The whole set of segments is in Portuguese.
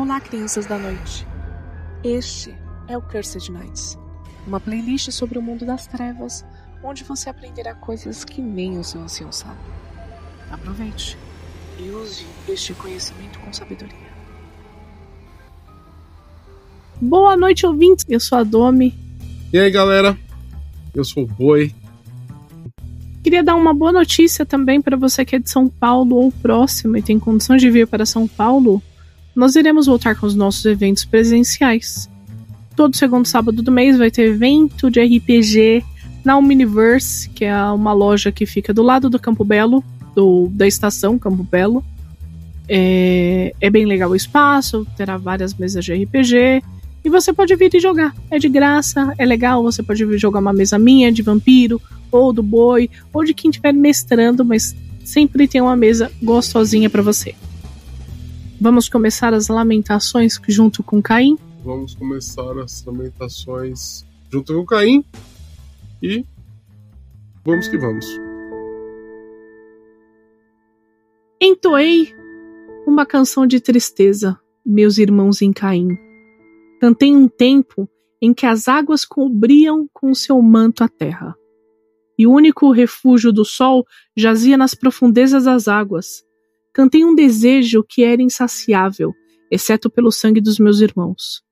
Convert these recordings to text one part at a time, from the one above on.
Olá, crianças da noite. Este é o Cursed Nights, uma playlist sobre o mundo das trevas, onde você aprenderá coisas que nem o seu ancião sabe. Aproveite e use este conhecimento com sabedoria. Boa noite, ouvintes. Eu sou a Domi. E aí, galera? Eu sou o Boi. Queria dar uma boa notícia também para você que é de São Paulo ou próximo e tem condições de vir para São Paulo. Nós iremos voltar com os nossos eventos presenciais. Todo segundo sábado do mês vai ter evento de RPG na Omniverse, que é uma loja que fica do lado do Campo Belo, do, da estação Campo Belo. É, é bem legal o espaço, terá várias mesas de RPG. E você pode vir e jogar. É de graça, é legal. Você pode vir jogar uma mesa minha de vampiro, ou do boi, ou de quem estiver mestrando, mas sempre tem uma mesa gostosinha para você. Vamos começar as lamentações junto com Caim? Vamos começar as lamentações junto com Caim. E vamos que vamos. Entoei uma canção de tristeza, meus irmãos em Caim. Cantei um tempo em que as águas cobriam com seu manto a terra. E o único refúgio do sol jazia nas profundezas das águas. Cantei um desejo que era insaciável, exceto pelo sangue dos meus irmãos.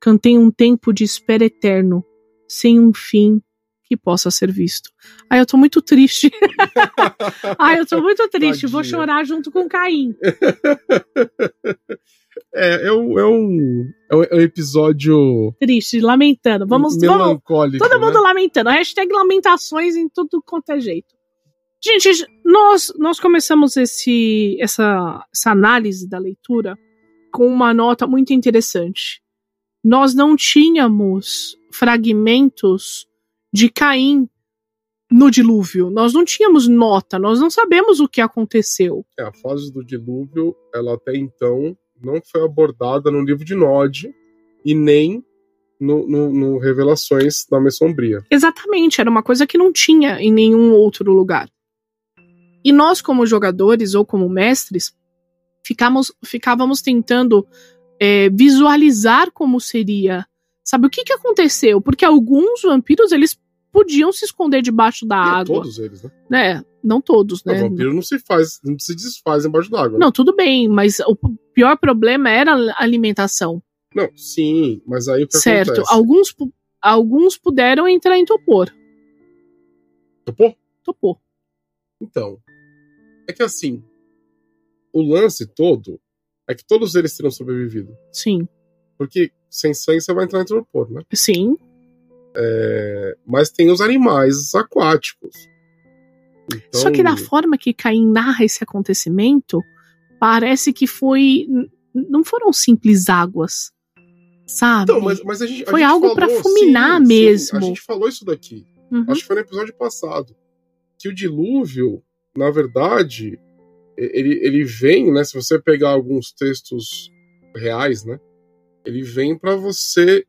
Cantei um tempo de espera eterno, sem um fim que possa ser visto. Ai, eu tô muito triste. Ai, eu tô muito triste. Tadinha. Vou chorar junto com Caim. É, é um, é um, é um- episódio Triste, lamentando. Vamos, vamos. melancólico. Todo mundo né? lamentando. Hashtag lamentações em tudo quanto é jeito. Gente, nós, nós começamos esse, essa, essa análise da leitura com uma nota muito interessante. Nós não tínhamos fragmentos de Caim no dilúvio. Nós não tínhamos nota, nós não sabemos o que aconteceu. É, a fase do dilúvio, ela até então não foi abordada no livro de Nod e nem no, no- no Revelações da Mãe Sombria. Exatamente, era uma coisa que não tinha em nenhum outro lugar. E nós, como jogadores ou como mestres, ficamos, ficávamos tentando é, visualizar como seria. Sabe o que, que aconteceu? Porque alguns vampiros eles podiam se esconder debaixo da E água, Todos eles, né? né? Não todos, O né? vampiro não se faz, não se desfaz embaixo d'água. né? Não, tudo bem, mas o pior problema era a alimentação, Não, sim, mas aí o que certo? acontece? Alguns, alguns puderam entrar em topor. Topou? Topor. Então, é que assim, o lance todo é que todos eles teriam sobrevivido. Sim, Porque sem sangue você vai entrar em torpor, né? sim. É, mas tem os animais aquáticos. Então, Só que da forma que Caim narra esse acontecimento, parece que foi. Não foram simples águas. Sabe? Então, mas, mas a gente, a Foi gente algo pra fulminar sim, sim, mesmo. a gente falou isso daqui. Uhum. Acho que foi no episódio passado. Que o dilúvio, na verdade, ele, ele vem, né? Se você pegar alguns textos reais, né? Ele vem pra você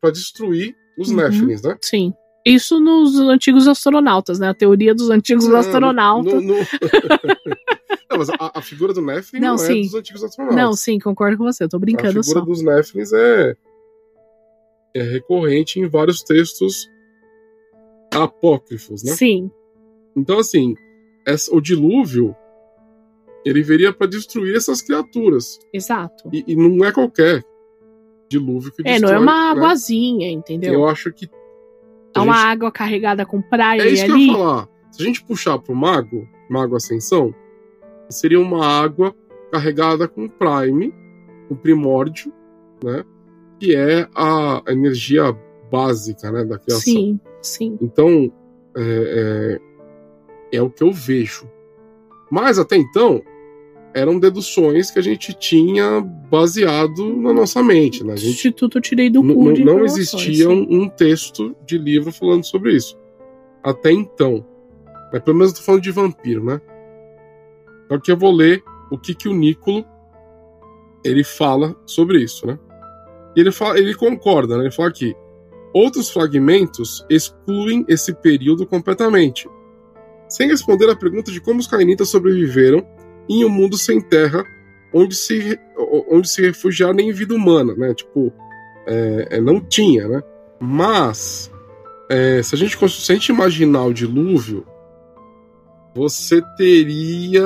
para destruir os Uhum. Néfilins, né? Sim. Isso nos antigos astronautas, né? A teoria dos antigos Não, astronautas. no- no- não, mas a, a figura do Nephilim Não, não, é dos antigos astronautas. Não, sim, concordo com você. Eu tô a brincando figura só. dos Néfilins é, é recorrente em vários textos apócrifos, né? Sim, Então, assim, essa- o dilúvio ele viria para destruir essas criaturas. exato. E, e não é qualquer dilúvio que É, destrói. não é uma né? aguazinha, entendeu? Eu acho que. É uma gente- água carregada com praia É isso que eu ali. ia falar. Se a gente puxar pro mago, mago ascensão, seria uma água carregada com prime, o primórdio, né? Que é a energia básica, né, da criação. Sim, sim. Então, é, é, é o que eu vejo. Mas até então, eram deduções que a gente tinha baseado na nossa mente, né? A gente Instituto tirei do cu não informações, existia um, um texto de livro falando sobre isso. Até então. Mas pelo menos eu tô falando de vampiro, né? Então aqui eu vou ler o que, que o Nicolo ele fala sobre isso, né? E ele, fala, ele concorda, né? Ele fala aqui. Outros fragmentos excluem esse período completamente. Sem responder à pergunta de como os cainitas sobreviveram em um mundo sem terra, onde se, onde se refugiar nem vida humana, né? Tipo, é, é, não tinha, né? Mas, é, se, a gente, se a gente imaginar o dilúvio, você teria.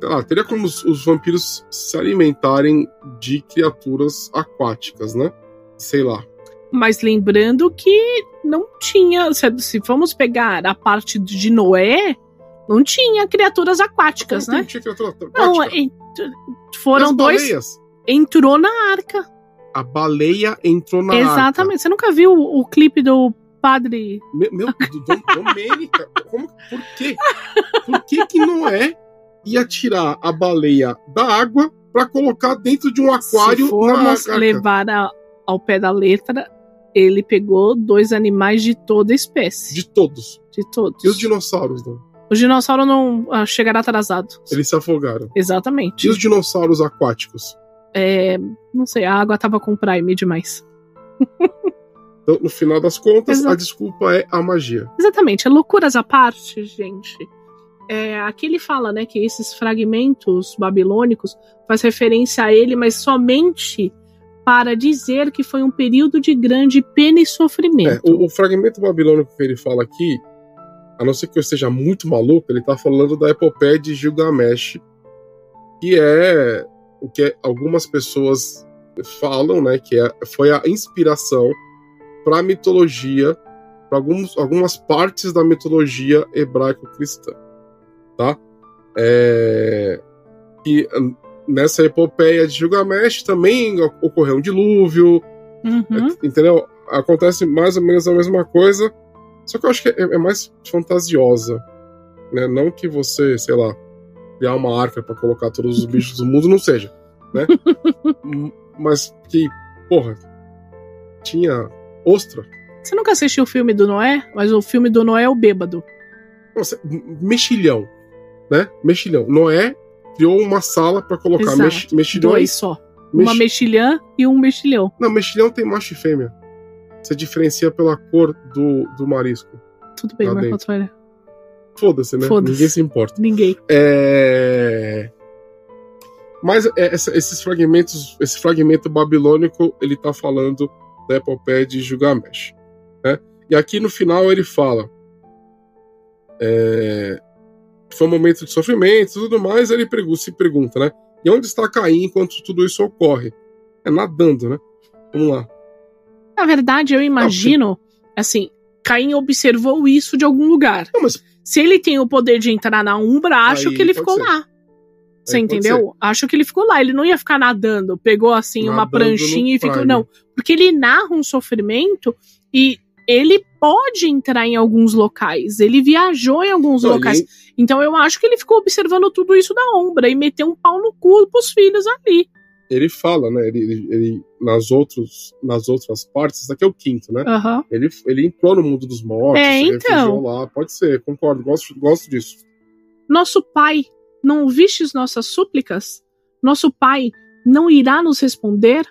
Sei lá, teria como os, os vampiros se alimentarem de criaturas aquáticas, né? Sei lá. Mas lembrando que não tinha. Se, se vamos pegar a parte de Noé, não tinha criaturas aquáticas, Como né? Não tinha criatura aquática. Não, ent- foram As dois. baleias. Entrou na arca. A baleia entrou na arca. Exatamente. Você nunca viu o, o clipe do padre. Meu, meu do, Dom, Domênica, como, por quê? Por que que Noé ia tirar a baleia da água pra colocar dentro de um aquário Se formos na arca? levar a- ao pé da letra, ele pegou dois animais de toda espécie. De todos. De todos. E os dinossauros, não? O dinossauro não ah, chegará atrasado. Eles se afogaram. Exatamente. E os dinossauros aquáticos? É, não sei, a água tava com Prime demais. Então, no final das contas, Exato. a desculpa é a magia. Exatamente, é loucuras à parte, gente. É, aqui ele fala, né, que esses fragmentos babilônicos faz referência a ele, mas somente para dizer que foi um período de grande pena e É, sofrimento. o, o fragmento babilônico que ele fala aqui, a não ser que eu esteja muito maluco, ele tá falando da epopeia de Gilgamesh, que é o que algumas pessoas falam, né, que é, foi a inspiração para a mitologia, para algumas partes da mitologia hebraico-cristã, tá? É, e nessa epopeia de Gilgamesh também ocorreu um dilúvio, Uhum. Entendeu? Acontece mais ou menos a mesma coisa, só que eu acho que é, é mais fantasiosa. Né? Não que você, sei lá, criar uma arca pra colocar todos os bichos do mundo, não seja. Né? Mas que, porra, tinha ostra. Você nunca assistiu o filme do Noé? Mas o filme do Noé é o bêbado. Nossa, mexilhão. Né? Mexilhão. Noé criou uma sala pra colocar Exato. mex, mexilhões. Dois só. mex- Uma mexilhã e um mexilhão. Não, mexilhão tem macho e fêmea. Você diferencia pela cor do, do marisco. Tudo bem, Marco. Antônio. Foda-se, né? Foda-se. Ninguém se importa. Ninguém. É... Mas é, essa- esses fragmentos, esse fragmento babilônico, ele tá falando da epopeia de Gilgamesh. Né? E aqui no final ele fala é, foi um momento de sofrimento e tudo mais, ele se pergunta, né? E onde está Caim enquanto tudo isso ocorre? É nadando, né? Vamos lá. Na verdade, eu imagino, assim, Caim observou isso de algum lugar. Não, mas Se ele tem o poder de entrar na Umbra, acho Aí que ele ficou ser. lá. Você Aí entendeu? Acho que ele ficou lá. Ele não ia ficar nadando. Pegou assim uma Nadando pranchinha no e ficou. Não. Porque ele narra um sofrimento e ele pode entrar em alguns locais. Ele viajou em alguns Não, locais. Então eu acho que ele ficou observando tudo isso da Umbra e meteu um pau no cu pros filhos ali. ele fala, né? Ele, ele, ele- nas, outros, nas outras partes, isso aqui é o quinto, né? Aham. Ele, ele entrou no mundo dos mortos, É, então. lá, pode ser, concordo, gosto, gosto disso. Nosso Pai, não ouvistes nossas súplicas? Nosso Pai não irá nos responder?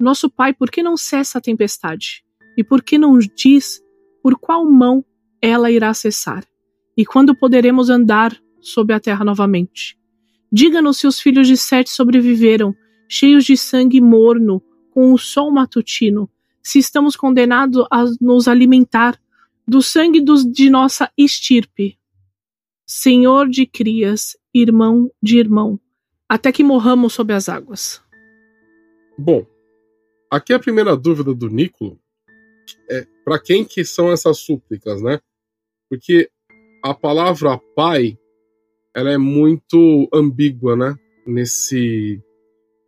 Nosso Pai, por que não cessa a tempestade? E por que não diz por qual mão ela irá cessar? E quando poderemos andar sobre a terra novamente? Diga-nos se os filhos de Sete sobreviveram, cheios de sangue morno, com o sol matutino, se estamos condenados a nos alimentar do sangue dos, de nossa estirpe. Senhor de crias, irmão de irmão, até que morramos sob as águas. Bom, aqui a primeira dúvida do Nicolo é para quem que são essas súplicas, né? Porque a palavra pai, ela é muito ambígua, né? Nesse,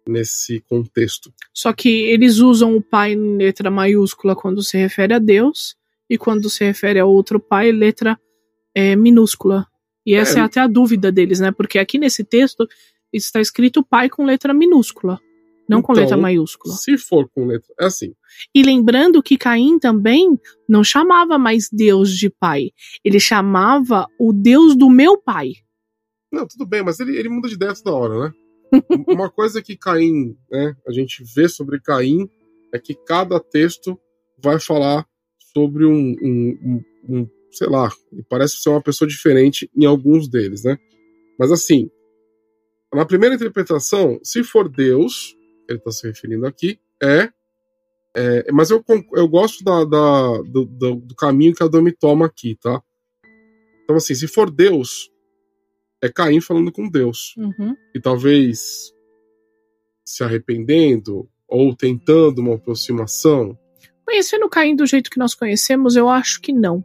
nesse contexto. Só que eles usam o pai em letra maiúscula quando se refere a Deus, e quando se refere a outro pai, letra é, minúscula. E essa é. É. até a dúvida deles, né? Porque aqui nesse texto está escrito pai com letra minúscula, não com Então, letra maiúscula. Se for com letra. É assim. E lembrando que Caim também não chamava mais Deus de pai, ele chamava o Deus do meu pai. Não, tudo bem, mas ele, ele muda de ideia toda hora, né? Uma coisa que Caim, né, a gente vê sobre Caim é que cada texto vai falar sobre um, um, um, um sei lá, parece ser uma pessoa diferente em alguns deles, né? Mas assim, na primeira interpretação, se for Deus, ele está se referindo aqui, é. é mas eu, eu gosto da, da do, do, caminho que a Dami toma aqui, tá? Então, assim, se for Deus, é Caim falando com Deus. Uhum. E talvez se arrependendo ou tentando uma aproximação. Conhecendo Caim do jeito que nós conhecemos, eu acho que não.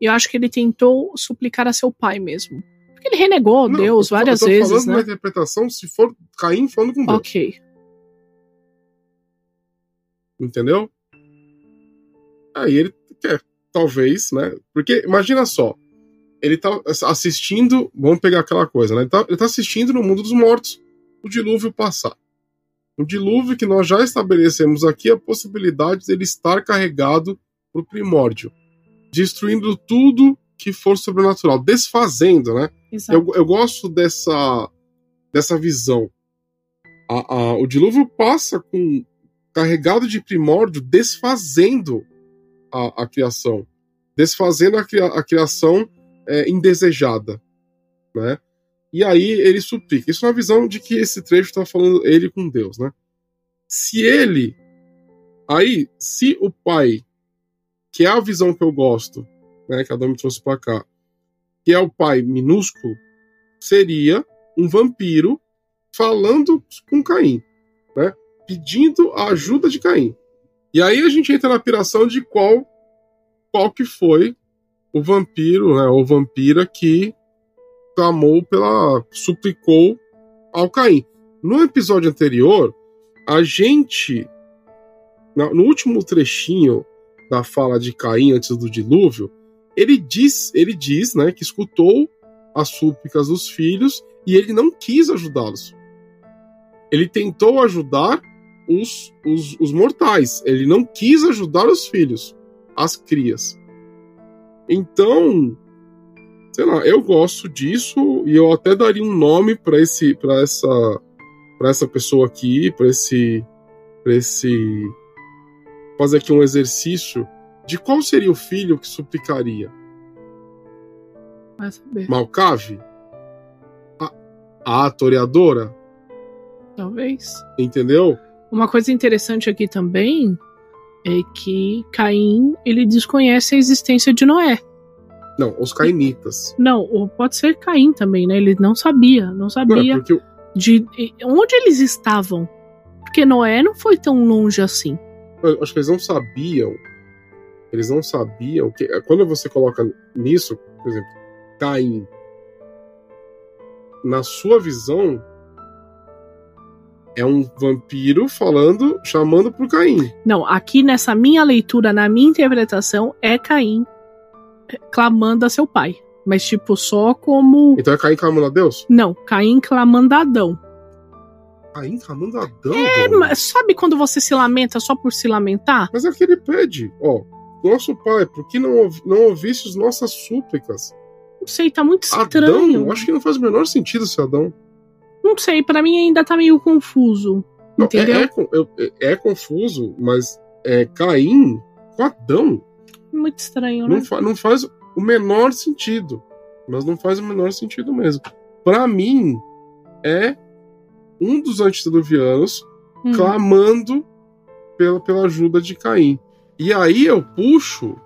Eu acho que ele tentou suplicar a seu pai mesmo. Ele renegou não, Deus várias eu tô vezes. falando né? uma interpretação se for Caim falando com Deus. Ok. Entendeu? Aí ele quer, talvez, né? Porque imagina só. Ele tá assistindo. Vamos pegar aquela coisa, né? Ele tá, ele tá assistindo no mundo dos mortos o dilúvio passar. O dilúvio que nós já estabelecemos aqui a possibilidade dele estar carregado para o primórdio, destruindo tudo que for sobrenatural, desfazendo, né? Eu, eu gosto dessa, dessa visão. A, a, o dilúvio passa com carregado de primórdio, desfazendo a, a criação, desfazendo a, cria, a criação é, indesejada, né? E aí ele suplica. Isso é uma visão de que esse trecho está falando ele com Deus, né? Se ele. Aí, se o pai, que é a visão que eu gosto, né, que a Dom me trouxe para cá, que é o pai minúsculo, seria um vampiro falando com Caim, né? Pedindo a ajuda de Caim. E aí a gente entra na piração de qual qual que foi o vampiro, né, ou vampira que clamou pela. suplicou ao Caim. No episódio anterior, a gente. No último trechinho da fala de Caim antes do dilúvio, ele diz, ele diz né, que escutou as súplicas dos filhos e ele não quis ajudá-los. Ele tentou ajudar os, os, os mortais, ele não quis ajudar os filhos, as crias. Então, sei lá, eu gosto disso e eu até daria um nome para esse para essa para essa pessoa aqui, para esse para esse fazer aqui um exercício de qual seria o filho que suplicaria? Vai saber. Malcave? A, a toreadora? Talvez. Entendeu? Uma coisa interessante aqui também é que Caim ele desconhece a existência de Noé. Não, os cainitas. Não, pode ser Caim também, né? Ele não sabia, não sabia não, é porque... de onde eles estavam. Porque Noé não foi tão longe assim. Eu acho que eles não sabiam. Eles não sabiam que quando você coloca nisso, por exemplo, Caim, na sua visão, é um vampiro falando, chamando pro Caim. Não, aqui nessa minha leitura, na minha interpretação, é Caim clamando a seu pai. Mas, tipo, só como. Então é Caim clamando a Deus? Não, Caim clamando a Adão. Caim clamando a Adão? É, mas sabe quando você se lamenta só por se lamentar? Mas é que ele pede, ó. Nosso pai, por que não, não ouviste as nossas súplicas? Não sei, tá muito estranho. Adão, acho que não faz o menor sentido ser Adão. Não sei, para mim ainda tá meio confuso. Não, é, entendeu? É, é, é, confuso, mas é Caim com Adão. Muito estranho, né? Não, fa não faz o menor sentido. Mas não faz o menor sentido mesmo. Para mim, é um dos antediluvianos hum. clamando pela, pela ajuda de Caim. E aí eu puxo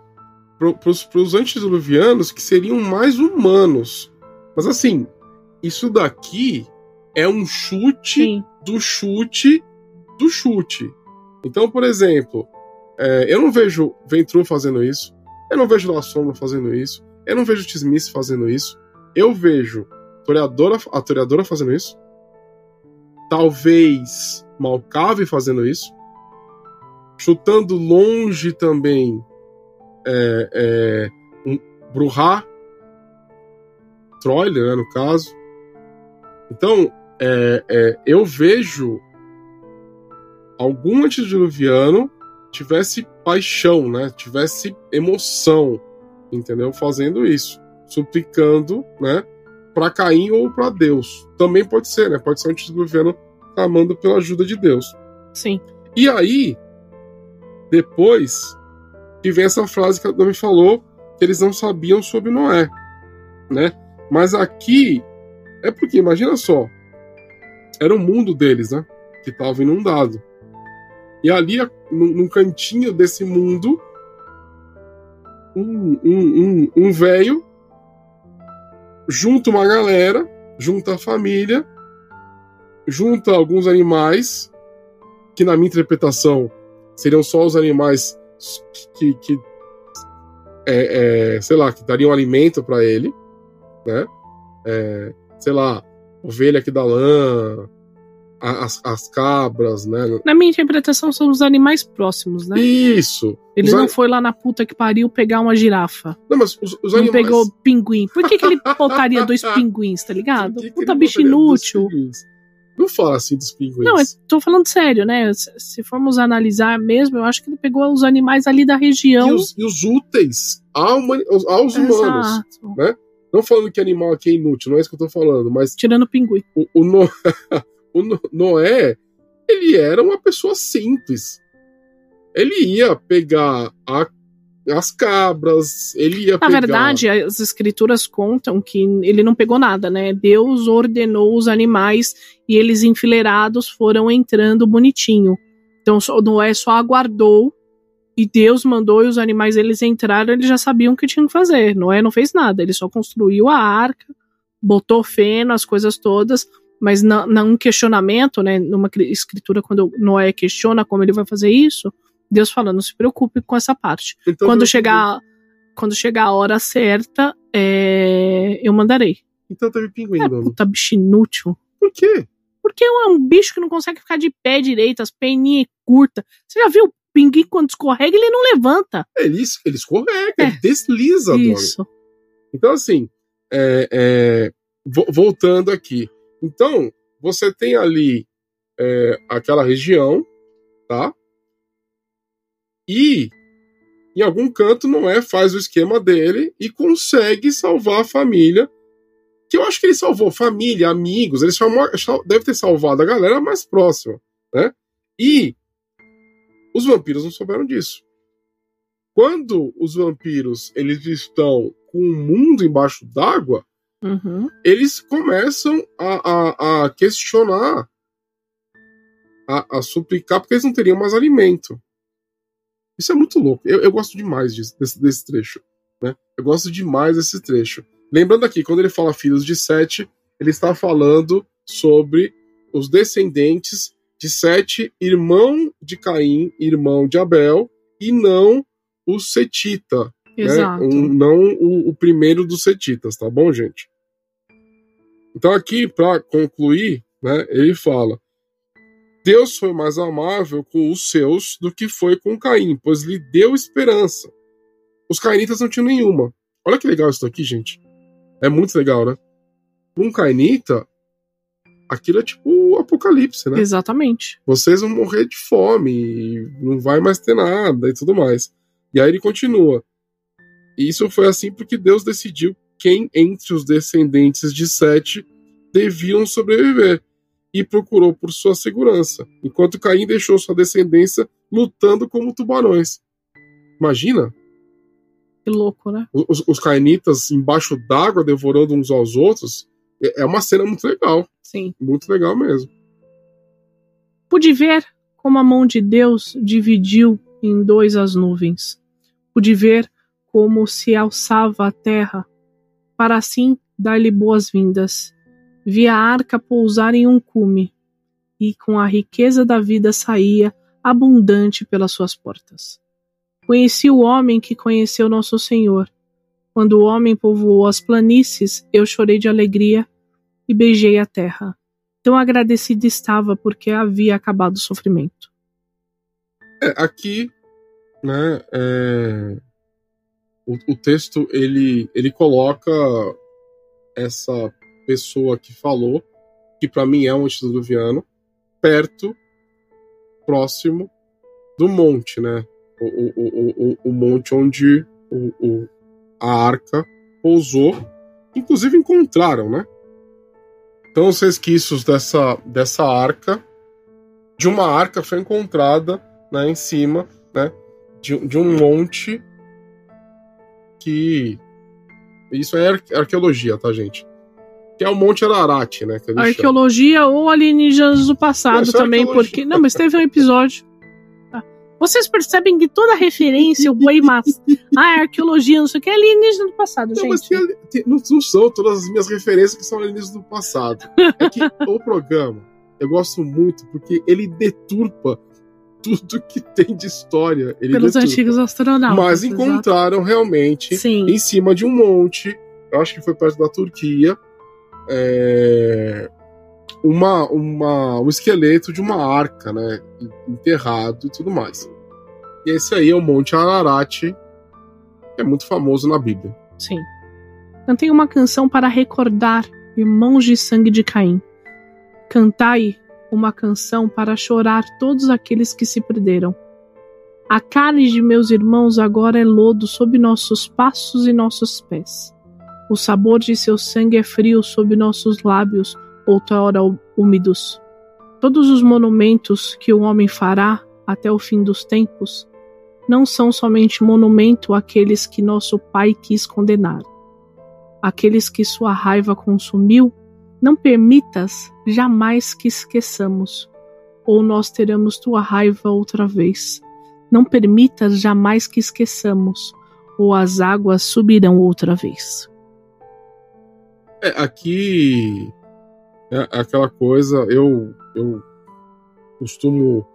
para os antediluvianos que seriam mais humanos. Mas assim, isso daqui é um chute Sim. do chute do chute. Então, por exemplo, é, eu não vejo Ventru fazendo isso. Eu não vejo La Sombra fazendo isso. Eu não vejo Tismice fazendo isso. Eu vejo Toreadora, a Toreadora fazendo isso. Talvez Malcave fazendo isso. Chutando longe também é, é, um Bruhá, Troile, né, no caso. Então, é, é, eu vejo algum antediluviano tivesse paixão, né? Tivesse emoção, entendeu? Fazendo isso, suplicando, né? Para Caim ou para Deus. Também pode ser, né? Pode ser um antediluviano clamando pela ajuda de Deus. Sim. E aí, depois vem essa frase que a me falou, que eles não sabiam sobre Noé, né? Mas aqui É porque, imagina só, era o mundo deles, né? Que estava inundado. E ali, num cantinho desse mundo, um, um, um, um velho junta uma galera, junta a família, junta alguns animais, que na minha interpretação seriam só os animais que, que é, é, sei lá, que dariam alimento para ele, né? É, sei lá, ovelha que dá lã, as, as cabras, né? Na minha interpretação, são os animais próximos, né? Isso. Ele não an... foi lá na puta que pariu pegar uma girafa. Não, mas os, os não animais... pegou pinguim. Por que, que ele botaria dois pinguins, tá ligado? Que puta bicho inútil. Não fala assim dos pinguins. Não, eu tô falando sério, né? Se formos analisar mesmo, eu acho que ele pegou os animais ali da região. E os, e os úteis aos, aos humanos, né? Não falando que animal aqui é inútil, não é isso que eu tô falando, mas... Tirando o pinguim. O, o, no... o Noé, ele era uma pessoa simples. Ele ia pegar a, as cabras, ele ia Na pegar... verdade, as escrituras contam que ele não pegou nada, né? Deus ordenou os animais e eles enfileirados foram entrando bonitinho. Então Noé só aguardou e Deus mandou e os animais eles entraram, eles já sabiam o que tinham que fazer. Noé não fez nada, ele só construiu a arca, botou feno, as coisas todas, mas num questionamento, né, numa escritura, quando Noé questiona como ele vai fazer isso, Deus fala, não se preocupe com essa parte. Então, quando chegar quando chegar a hora certa, é, eu mandarei. Então teve pinguim, é, Puta bicho inútil. Por quê? Porque é um bicho que não consegue ficar de pé direito, as peninhas curtas. Você já viu o pinguim quando escorrega, ele não levanta. Ele, ele escorrega, é. ele desliza, Isso. Então, assim, é, é, voltando aqui. Então, você tem ali é, aquela região, tá? E em algum canto Noé faz o esquema dele e consegue salvar a família. Que eu acho que ele salvou família, amigos, ele chamou, deve ter salvado a galera mais próxima, né? E os vampiros não souberam disso. Quando os vampiros eles estão com o mundo embaixo d'água, Uhum. Eles começam a, a, a questionar, a, a, suplicar, porque eles não teriam mais alimento. Isso é muito louco. Eu, eu gosto demais disso, desse, desse trecho. Né? Eu gosto demais desse trecho. Lembrando aqui, quando ele fala filhos de Sete, ele está falando sobre os descendentes de Sete, irmão de Caim, irmão de Abel, e não o Setita, né? Exato. Né? Um, não o, o, primeiro dos setitas, tá bom, gente? Então aqui, para concluir, né, ele fala: Deus foi mais amável com os seus do que foi com Caim, pois lhe deu esperança. Os cainitas não tinham nenhuma. Olha que legal isso aqui, gente. É muito legal, né? Um cainita, aquilo é tipo o apocalipse, né? Exatamente. Vocês vão morrer de fome, não vai mais ter nada e tudo mais. E aí ele continua: e isso foi assim porque Deus decidiu quem entre os descendentes de Sete deviam sobreviver e procurou por sua segurança, enquanto Caim deixou sua descendência lutando como tubarões. Imagina? Que louco, né? Os, os cainitas embaixo d'água devorando uns aos outros. É, é uma cena muito legal. Sim. Muito legal mesmo. Pude ver como a mão de Deus dividiu em dois as nuvens. Pude ver como se alçava a terra, para assim dar-lhe boas-vindas. Vi a arca pousar em um cume, e com a riqueza da vida saía abundante pelas suas portas. Conheci o homem que conheceu nosso Senhor. Quando o homem povoou as planícies, eu chorei de alegria e beijei a terra. Tão agradecido estava porque havia acabado o sofrimento. É, aqui, né, é, o, o texto ele, ele coloca essa pessoa que falou, que para mim é um antediluviano, perto, próximo do monte, né? O, o, o, o monte onde o, o, a arca pousou. Inclusive encontraram, né? Então os resquícios dessa, dessa arca, de uma arca foi encontrada né, em cima né, de, de um monte que. Isso é arqueologia, tá, gente? Que é o Monte Ararat, né? Que arqueologia ou alienígenas do passado também, porque. Não, mas teve um episódio. Tá. Vocês percebem que toda referência, o boi mas. ah, é arqueologia, não sei o que, é alienígena do passado, não, gente. Mas tem, tem, não, não são todas as minhas referências que são alienígenas do passado. É que o programa, eu gosto muito porque ele deturpa tudo que tem de história. Pelos deturpa. antigos astronautas. Mas encontraram exato. realmente Sim. em cima de um monte, eu acho que foi perto da Turquia, é, uma, uma, um esqueleto de uma arca, né? Enterrado e tudo mais. E esse aí é o Monte Ararat, que é muito famoso na Bíblia. Sim. Cantei uma canção para recordar irmãos de sangue de Caim. Cantai uma canção para chorar todos aqueles que se perderam. A carne de meus irmãos agora é lodo sob nossos passos e nossos pés. O sabor de seu sangue é frio sob nossos lábios, outrora úmidos. Todos os monumentos que o homem fará até o fim dos tempos não são somente monumento àqueles que nosso Pai quis condenar. Aqueles que sua raiva consumiu, não permitas jamais que esqueçamos, ou nós teremos tua raiva outra vez. Não permitas jamais que esqueçamos, ou as águas subirão outra vez. É, aqui é aquela coisa, eu, eu costumo.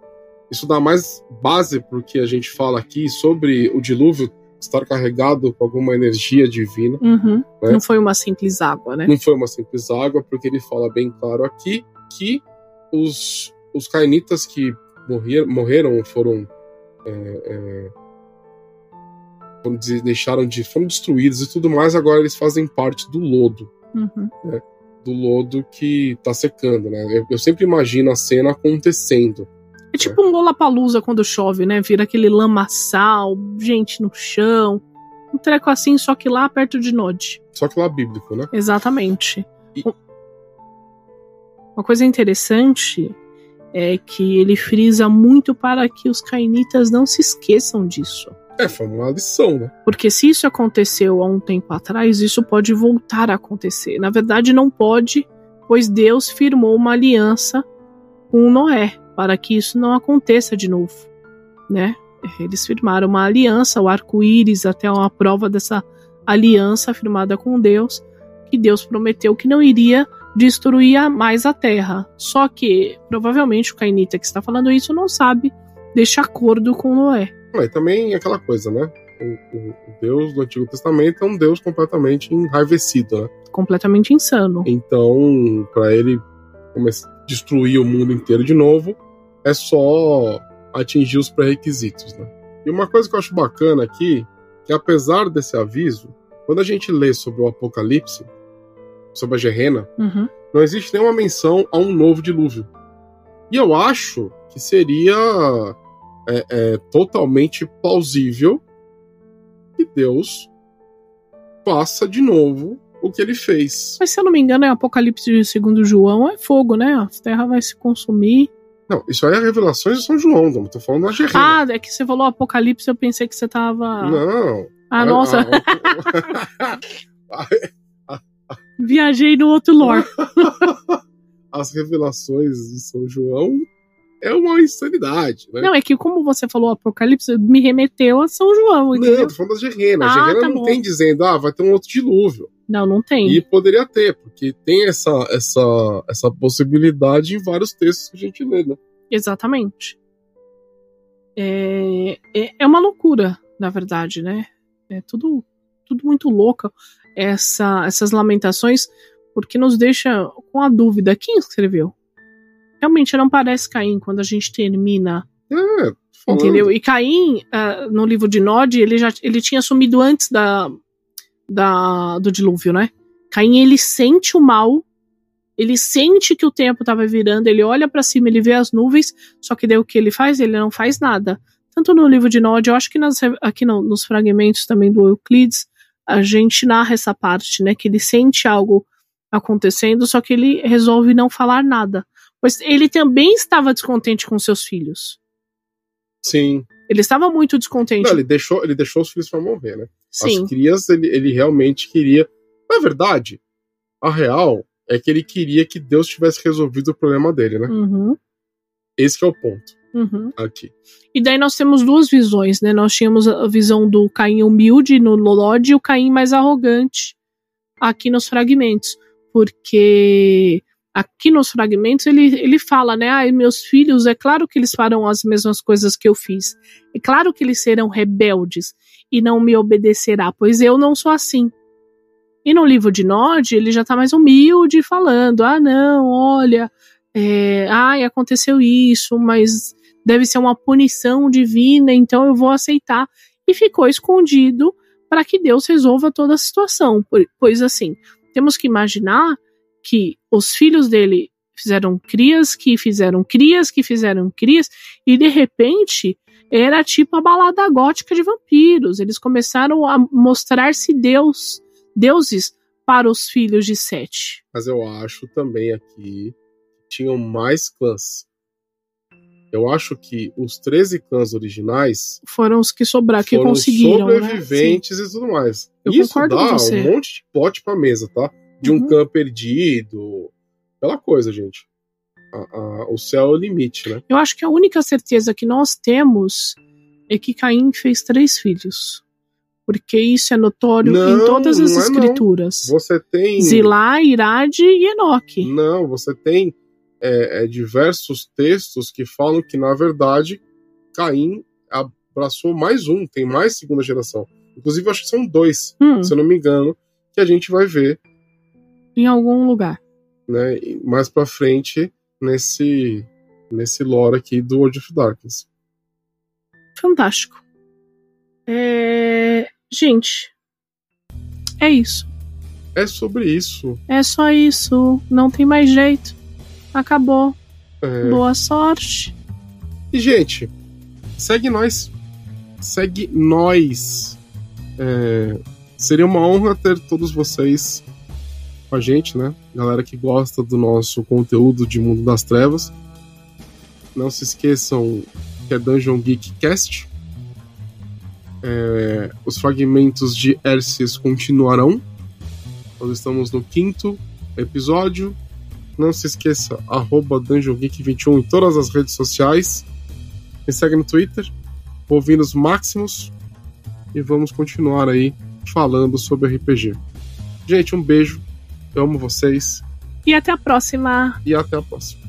Isso dá mais base porque a gente fala aqui sobre o dilúvio estar carregado com alguma energia divina. Uhum. Né? Não foi uma simples água, né? Não foi uma simples água, porque ele fala bem claro aqui que os, os cainitas que morrer, morreram foram. É, é, foram deixaram de. foram destruídos e tudo mais, agora eles fazem parte do lodo uhum. né, do lodo que está secando, né? Eu, eu, sempre imagino a cena acontecendo. É tipo né? um Lollapalooza quando chove, né? Vira aquele lamaçal, gente no chão. Um treco assim, só que lá perto de Nod. Só que lá bíblico, né? Exatamente. E... Uma coisa interessante é que ele frisa muito para que os cainitas não se esqueçam disso. É, foi uma lição, né? Porque se isso aconteceu há um tempo atrás, isso pode voltar a acontecer. Na verdade, não pode, pois Deus firmou uma aliança com Noé para que isso não aconteça de novo, né? Eles firmaram uma aliança, o arco-íris até uma prova dessa aliança firmada com Deus, que Deus prometeu que não iria destruir mais a terra. Só que provavelmente o Cainita que está falando isso não sabe deste acordo com Noé. Mas também aquela coisa, né? O, o, Deus do Antigo Testamento é um Deus completamente enraivecido, né? Completamente insano. Então, para ele destruir o mundo inteiro de novo, é só atingir os pré-requisitos, né? E uma coisa que eu acho bacana aqui, que apesar desse aviso, quando a gente lê sobre o Apocalipse, sobre a Gerena, uhum. não existe nenhuma menção a um novo dilúvio. E eu acho que seria é, é totalmente plausível que Deus faça de novo o que ele fez. Mas se eu não me engano, é Apocalipse segundo João, é fogo, né? A terra vai se consumir. Não, isso aí é revelações de São João, não tô falando da Gerena. Ah, é que você falou Apocalipse, eu pensei que você tava. Não. Ah, nossa. Viajei no outro lore. As revelações de São João é uma insanidade, né? Não, é que como você falou Apocalipse, me remeteu a São João. Entendeu? Não, tô falando da Gerena. Ah, a Gerena tá não bom. tem dizendo, ah, vai ter um outro dilúvio. Não, não tem. E poderia ter, porque tem essa, essa, essa possibilidade em vários textos que a gente lê, né? Exatamente. É, é, é uma loucura, na verdade, né? É tudo, tudo muito louco. Essa, essas lamentações, porque nos deixa com a dúvida: quem escreveu? Realmente não parece Caim quando a gente termina. É, entendeu? E Caim, uh, no livro de Nod, ele já ele tinha sumido antes da, da, do dilúvio, né? Caim, ele sente o mal, ele sente que o tempo estava virando, ele olha para cima, ele vê as nuvens, só que daí o que ele faz? Ele não faz nada. Tanto no livro de Nod, eu acho que nas, aqui no, nos fragmentos também do Euclides, a gente narra essa parte, né? Que ele sente algo acontecendo, só que ele resolve não falar nada pois ele também estava descontente com seus filhos. Sim. Ele estava muito descontente. Não, ele deixou, ele deixou os filhos para morrer, né? Sim. As crias, ele, ele realmente queria. Na verdade, a real é que ele queria que Deus tivesse resolvido o problema dele, né? Uhum, Esse que é o ponto uhum. aqui. E daí nós temos duas visões, né? Nós tínhamos a visão do Caim humilde no Lolod e o Caim mais arrogante aqui nos fragmentos. Porque aqui nos fragmentos ele, ele fala, né? Ai, meus filhos, é claro que eles farão as mesmas coisas que eu fiz. É claro que eles serão rebeldes e não me obedecerá, pois eu não sou assim. E no livro de Nod, ele já tá mais humilde, falando: ah, não, olha, é, ai, aconteceu isso, mas deve ser uma punição divina, então eu vou aceitar. E ficou escondido para que Deus resolva toda a situação. Pois assim, temos que imaginar que os filhos dele fizeram crias, que fizeram crias, que fizeram crias, e de repente era tipo a balada gótica de vampiros. Eles começaram a mostrar-se Deus, deuses para os filhos de Sete. Mas eu acho também aqui que tinham mais clãs. Eu acho que os 13 clãs originais Foram os que sobraram, que conseguiram. né? Sobreviventes e tudo mais. Eu Isso concordo dá com você. um monte de pote pra mesa, tá? De um Uhum. perdido. Aquela coisa, gente. A- a- o céu é o limite, né? Eu acho que a única certeza que nós temos é que Caim fez três filhos. Porque isso é notório em Não, todas as não é não. escrituras. Você tem. Zilá, Irade e Enoque. Não, você tem é, é, diversos textos que falam que, na verdade, Caim abraçou mais um, tem mais segunda geração. Inclusive, acho que são dois, Hum, se eu não me engano, que a gente vai ver em algum lugar. né, mais pra frente nesse, nesse lore aqui do World of Darkness. Fantástico. É... Gente, é isso. É sobre isso. É só isso. Não tem mais jeito. Acabou. É, Boa sorte. E, gente, segue nós. Segue nós. É, seria uma honra ter todos vocês com a gente, né? Galera que gosta do nosso conteúdo de Mundo das Trevas. Não se esqueçam que é Dungeon Geek Cast. É, os fragmentos de Ersis continuarão. Nós estamos no quinto episódio. Não se esqueça, arroba Dungeon Geek 21 em todas as redes sociais. Me segue no Twitter, Bovinos Máximos. E vamos continuar aí falando sobre RPG. Gente, um beijo. Amo vocês. E até a próxima. E até a próxima.